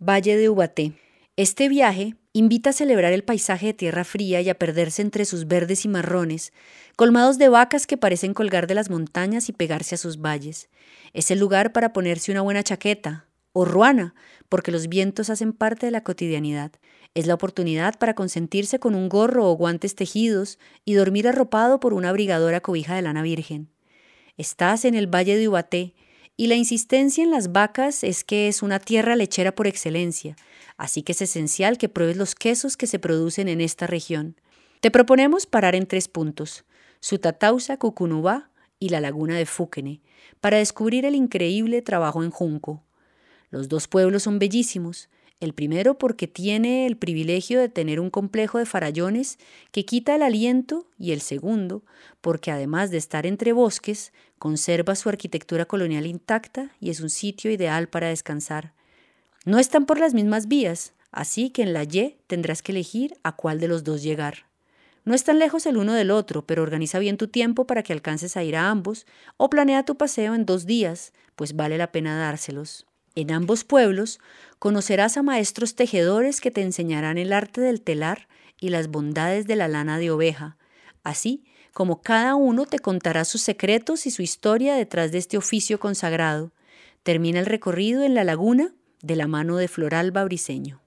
Valle de Ubaté. Este viaje invita a celebrar el paisaje de tierra fría y a perderse entre sus verdes y marrones, colmados de vacas que parecen colgar de las montañas y pegarse a sus valles. Es el lugar para ponerse una buena chaqueta, o ruana, porque los vientos hacen parte de la cotidianidad. Es la oportunidad para consentirse con un gorro o guantes tejidos y dormir arropado por una abrigadora cobija de lana virgen. Estás en el Valle de Ubaté, y la insistencia en las vacas es que es una tierra lechera por excelencia, así que es esencial que pruebes los quesos que se producen en esta región. Te proponemos parar en tres puntos, Sutatausa, Cucunubá y la laguna de Fúquene, para descubrir el increíble trabajo en Junco. Los dos pueblos son bellísimos, el primero porque tiene el privilegio de tener un complejo de farallones que quita el aliento y el segundo porque además de estar entre bosques, conserva su arquitectura colonial intacta y es un sitio ideal para descansar. No están por las mismas vías, así que en la Y tendrás que elegir a cuál de los dos llegar. No están lejos el uno del otro, pero organiza bien tu tiempo para que alcances a ir a ambos o planea tu paseo en dos días, pues vale la pena dárselos. En ambos pueblos conocerás a maestros tejedores que te enseñarán el arte del telar y las bondades de la lana de oveja, así como cada uno te contará sus secretos y su historia detrás de este oficio consagrado. Termina el recorrido en la laguna de la mano de Floralba Briseño.